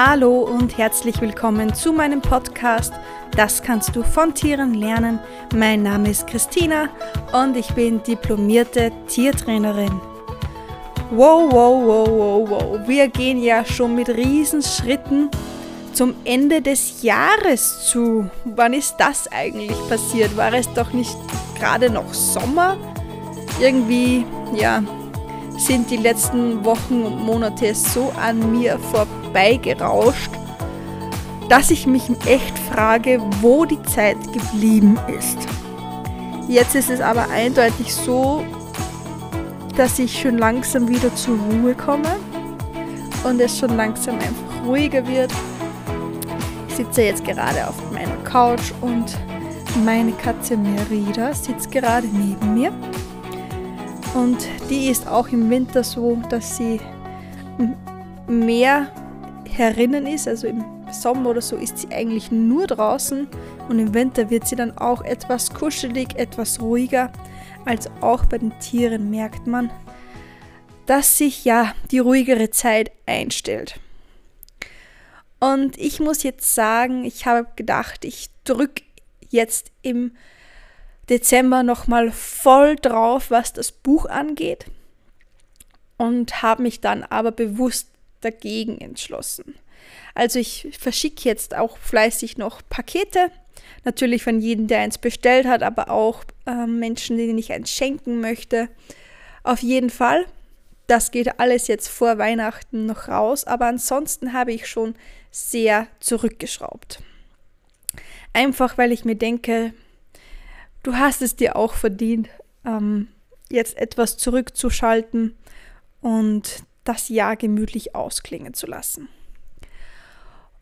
Hallo und herzlich willkommen zu meinem Podcast Das kannst du von Tieren lernen. Mein Name ist Christina und ich bin diplomierte Tiertrainerin. Wow, wow, wow, wow, wow. Wir gehen ja schon mit Riesenschritten zum Ende des Jahres zu. Wann ist das eigentlich passiert? War es doch nicht gerade noch Sommer? Irgendwie, ja, sind die letzten Wochen und Monate so an mir vorbeigerauscht, dass ich mich echt frage, wo die Zeit geblieben ist. Jetzt ist es aber eindeutig so, dass ich schon langsam wieder zur Ruhe komme und es schon langsam einfach ruhiger wird. Ich sitze jetzt gerade auf meiner Couch und meine Katze Merida sitzt gerade neben mir. Und die ist auch im Winter so, dass sie mehr herinnen ist. Also im Sommer oder so ist sie eigentlich nur draußen. Und im Winter wird sie dann auch etwas kuschelig, etwas ruhiger. Also auch bei den Tieren merkt man, dass sich ja die ruhigere Zeit einstellt. Und ich muss jetzt sagen, ich habe gedacht, ich drücke jetzt im Dezember nochmal voll drauf, was das Buch angeht und habe mich dann aber bewusst dagegen entschlossen. Also ich verschicke jetzt auch fleißig noch Pakete, natürlich von jedem, der eins bestellt hat, aber auch äh, Menschen, denen ich eins schenken möchte. Auf jeden Fall. Das geht alles jetzt vor Weihnachten noch raus, aber ansonsten habe ich schon sehr zurückgeschraubt. Einfach weil ich mir denke, du hast es dir auch verdient, ähm, jetzt etwas zurückzuschalten und das Jahr gemütlich ausklingen zu lassen.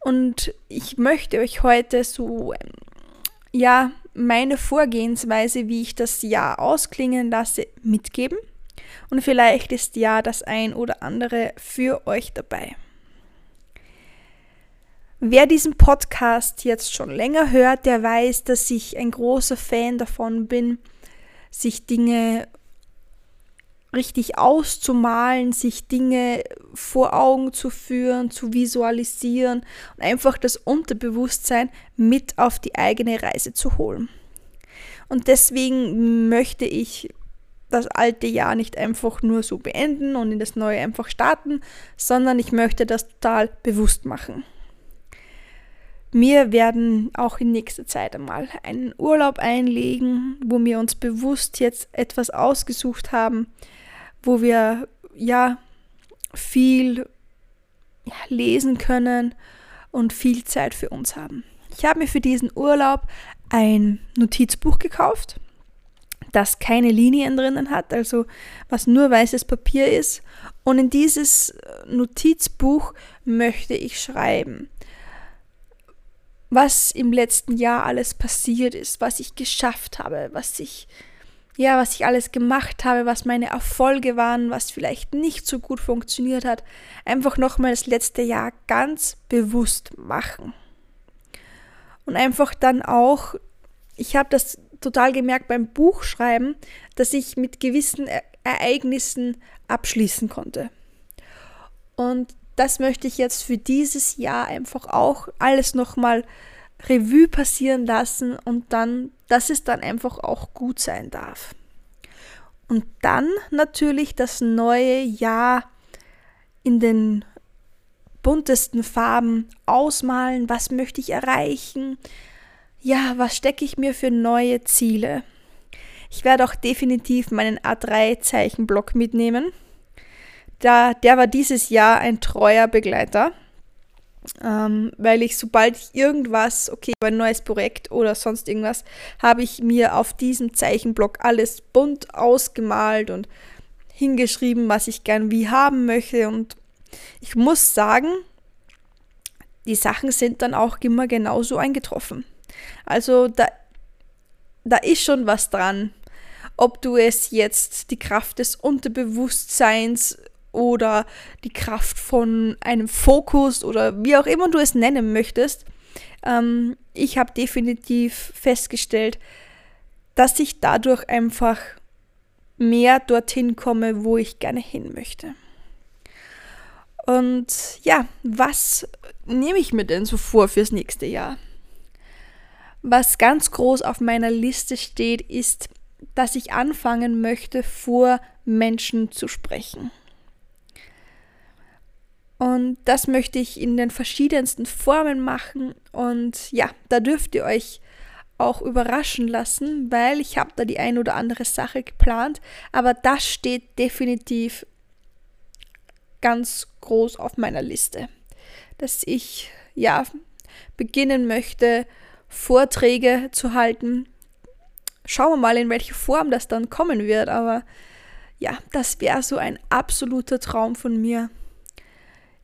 Und ich möchte euch heute so, ähm, ja, meine Vorgehensweise, wie ich das Jahr ausklingen lasse, mitgeben. Und vielleicht ist ja das ein oder andere für euch dabei. Wer diesen Podcast jetzt schon länger hört, der weiß, dass ich ein großer Fan davon bin, sich Dinge richtig auszumalen, sich Dinge vor Augen zu führen, zu visualisieren und einfach das Unterbewusstsein mit auf die eigene Reise zu holen. Und deswegen möchte ich das alte Jahr nicht einfach nur so beenden und in das neue einfach starten, sondern ich möchte das total bewusst machen. Wir werden auch in nächster Zeit einmal einen Urlaub einlegen, wo wir uns bewusst jetzt etwas ausgesucht haben, wo wir ja viel ja, lesen können und viel Zeit für uns haben. Ich habe mir für diesen Urlaub ein Notizbuch gekauft, das keine Linien drinnen hat, also was nur weißes Papier ist. Und in dieses Notizbuch möchte ich schreiben was im letzten Jahr alles passiert ist, was ich geschafft habe, was ich ja, was ich alles gemacht habe, was meine Erfolge waren, was vielleicht nicht so gut funktioniert hat, einfach nochmal das letzte Jahr ganz bewusst machen. Und einfach dann auch, ich habe das total gemerkt beim Buchschreiben, dass ich mit gewissen Ereignissen abschließen konnte. Und das möchte ich jetzt für dieses Jahr einfach auch alles nochmal Revue passieren lassen und dann, dass es dann einfach auch gut sein darf. Und dann natürlich das neue Jahr in den buntesten Farben ausmalen, was möchte ich erreichen, ja, was stecke ich mir für neue Ziele. Ich werde auch definitiv meinen A3-Zeichenblock mitnehmen da, der war dieses Jahr ein treuer Begleiter, ähm, weil ich, sobald ich irgendwas, okay, ein neues Projekt oder sonst irgendwas, habe ich mir auf diesem Zeichenblock alles bunt ausgemalt und hingeschrieben, was ich gern wie haben möchte. Und ich muss sagen, die Sachen sind dann auch immer genauso eingetroffen. Also da, da ist schon was dran. Ob du es jetzt die Kraft des Unterbewusstseins oder die Kraft von einem Fokus oder wie auch immer du es nennen möchtest. Ähm, ich habe definitiv festgestellt, dass ich dadurch einfach mehr dorthin komme, wo ich gerne hin möchte. Und ja, was nehme ich mir denn so vor fürs nächste Jahr? Was ganz groß auf meiner Liste steht, ist, dass ich anfangen möchte, vor Menschen zu sprechen. Und das möchte ich in den verschiedensten Formen machen. Und ja, da dürft ihr euch auch überraschen lassen, weil ich habe da die ein oder andere Sache geplant. Aber das steht definitiv ganz groß auf meiner Liste. Dass ich ja beginnen möchte, Vorträge zu halten. Schauen wir mal, in welche Form das dann kommen wird, aber ja, das wäre so ein absoluter Traum von mir.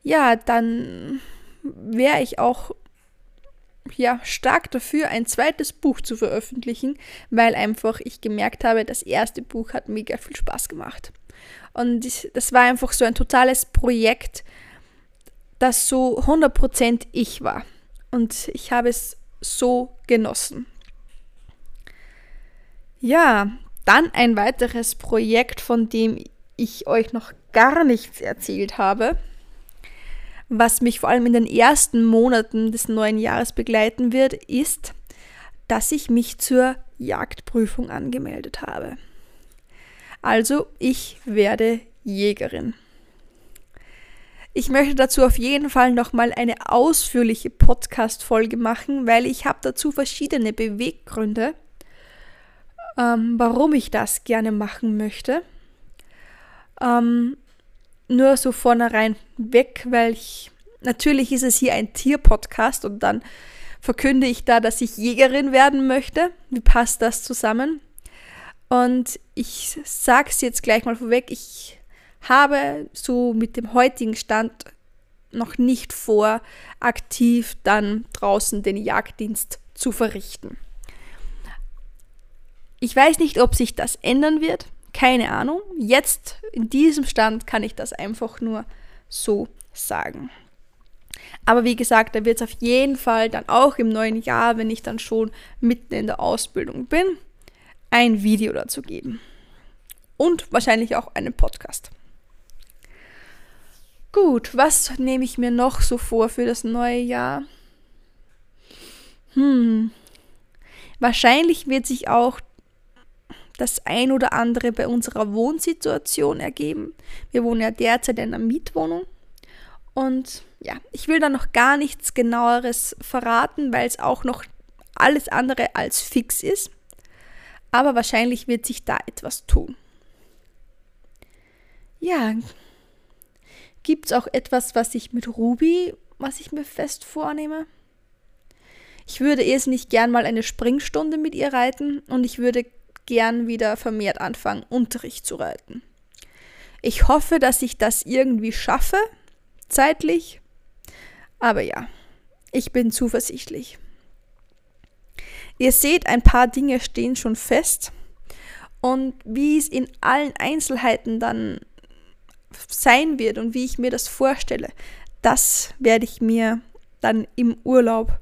Ja, dann wäre ich auch ja, stark dafür, ein zweites Buch zu veröffentlichen, weil einfach ich gemerkt habe, das erste Buch hat mega viel Spaß gemacht. Und das war einfach so ein totales Projekt, das so 100% ich war. Und ich habe es so genossen. Ja, dann ein weiteres Projekt, von dem ich euch noch gar nichts erzählt habe, was mich vor allem in den ersten Monaten des neuen Jahres begleiten wird, ist, dass ich mich zur Jagdprüfung angemeldet habe. Also ich werde Jägerin. Ich möchte dazu auf jeden Fall nochmal eine ausführliche Podcast-Folge machen, weil ich habe dazu verschiedene Beweggründe, ähm, warum ich das gerne machen möchte. Ähm, nur so vornherein weg, weil ich, natürlich ist es hier ein Tier-Podcast und dann verkünde ich da, dass ich Jägerin werden möchte. Wie passt das zusammen? Und ich sage es jetzt gleich mal vorweg, ich habe so mit dem heutigen Stand noch nicht vor, aktiv dann draußen den Jagddienst zu verrichten. Ich weiß nicht, ob sich das ändern wird, keine Ahnung. Jetzt in diesem Stand kann ich das einfach nur so sagen. Aber wie gesagt, da wird es auf jeden Fall dann auch im neuen Jahr, wenn ich dann schon mitten in der Ausbildung bin, ein Video dazu geben. Und wahrscheinlich auch einen Podcast. Gut, was nehme ich mir noch so vor für das neue Jahr? Hm. Wahrscheinlich wird sich auch das ein oder andere bei unserer Wohnsituation ergeben. Wir wohnen ja derzeit in einer Mietwohnung. Und ja, ich will da noch gar nichts genaueres verraten, weil es auch noch alles andere als fix ist aber wahrscheinlich wird sich da etwas tun. Ja, gibt es auch etwas, was ich mit Ruby, was ich mir fest vornehme? Ich würde erst nicht gern mal eine Springstunde mit ihr reiten und ich würde gern wieder vermehrt anfangen, Unterricht zu reiten. Ich hoffe, dass ich das irgendwie schaffe, zeitlich. Aber ja, ich bin zuversichtlich. Ihr seht, ein paar Dinge stehen schon fest. Und wie es in allen Einzelheiten dann sein wird und wie ich mir das vorstelle, das werde ich mir dann im Urlaub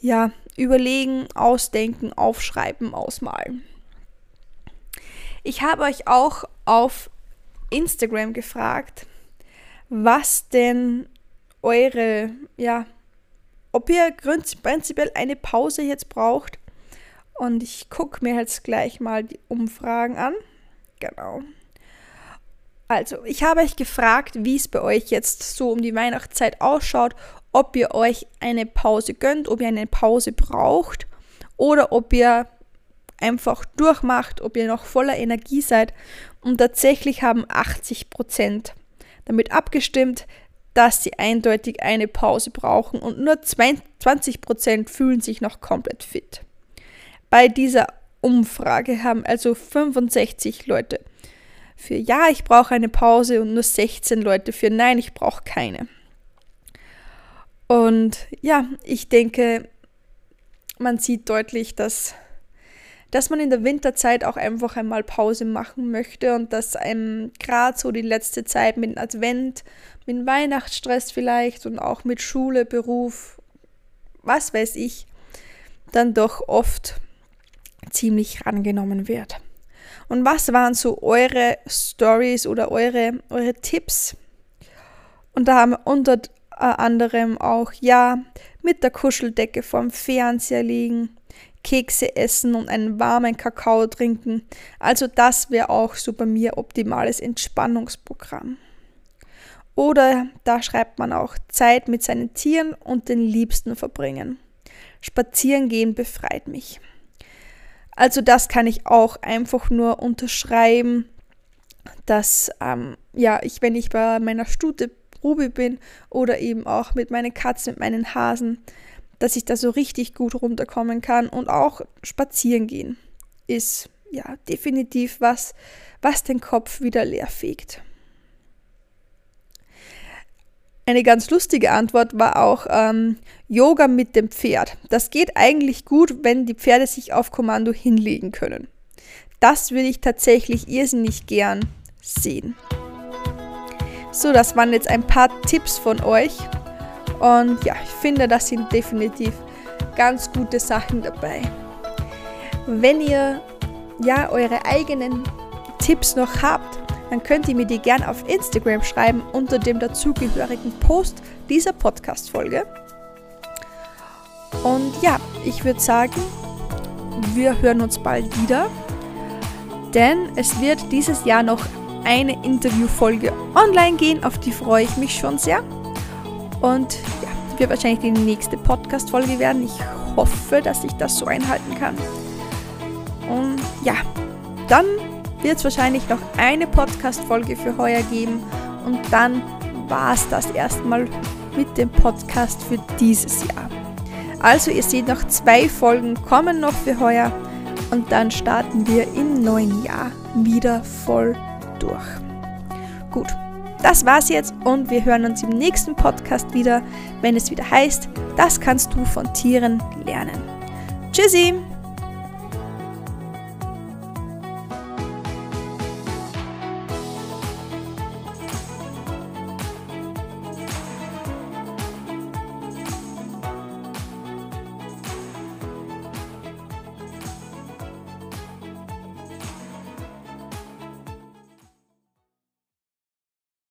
ja überlegen, ausdenken, aufschreiben, ausmalen. Ich habe euch auch auf Instagram gefragt, was denn eure ja ob ihr prinzipiell eine Pause jetzt braucht. Und ich gucke mir jetzt gleich mal die Umfragen an. Genau. Also, ich habe euch gefragt, wie es bei euch jetzt so um die Weihnachtszeit ausschaut, ob ihr euch eine Pause gönnt, ob ihr eine Pause braucht oder ob ihr einfach durchmacht, ob ihr noch voller Energie seid. Und tatsächlich haben 80 Prozent damit abgestimmt, dass sie eindeutig eine Pause brauchen und nur 20% fühlen sich noch komplett fit. Bei dieser Umfrage haben also 65 Leute für Ja, ich brauche eine Pause und nur 16 Leute für Nein, ich brauche keine. Und ja, ich denke, man sieht deutlich, dass dass man in der Winterzeit auch einfach einmal Pause machen möchte und dass einem gerade so die letzte Zeit mit Advent, mit Weihnachtsstress vielleicht und auch mit Schule, Beruf, was weiß ich, dann doch oft ziemlich rangenommen wird. Und was waren so eure Stories oder eure, eure Tipps? Und da haben wir unter äh, anderem auch, ja, mit der Kuscheldecke vorm Fernseher liegen, Kekse essen und einen warmen Kakao trinken. Also das wäre auch so bei mir optimales Entspannungsprogramm. Oder da schreibt man auch Zeit mit seinen Tieren und den Liebsten verbringen. Spazieren gehen befreit mich. Also das kann ich auch einfach nur unterschreiben, dass ähm, ja ich, wenn ich bei meiner Stute Ruby bin oder eben auch mit meinen Katzen, mit meinen Hasen, dass ich da so richtig gut runterkommen kann und auch spazieren gehen ist ja definitiv was, was den Kopf wieder leer fegt. Eine ganz lustige Antwort war auch ähm, Yoga mit dem Pferd. Das geht eigentlich gut, wenn die Pferde sich auf Kommando hinlegen können. Das würde ich tatsächlich irrsinnig gern sehen. So, das waren jetzt ein paar Tipps von euch. Und ja, ich finde, das sind definitiv ganz gute Sachen dabei. Wenn ihr ja eure eigenen Tipps noch habt, dann könnt ihr mir die gern auf Instagram schreiben unter dem dazugehörigen Post dieser Podcast-Folge. Und ja, ich würde sagen, wir hören uns bald wieder, denn es wird dieses Jahr noch eine Interviewfolge online gehen, auf die freue ich mich schon sehr. Und ja, wird wahrscheinlich die nächste Podcast-Folge werden. Ich hoffe, dass ich das so einhalten kann. Und ja, dann wird es wahrscheinlich noch eine Podcast-Folge für heuer geben und dann war es das erstmal mit dem Podcast für dieses Jahr. Also ihr seht noch zwei Folgen kommen noch für heuer und dann starten wir im neuen Jahr wieder voll durch. Gut, das war's jetzt und wir hören uns im nächsten Podcast wieder, wenn es wieder heißt, das kannst du von Tieren lernen. Tschüssi!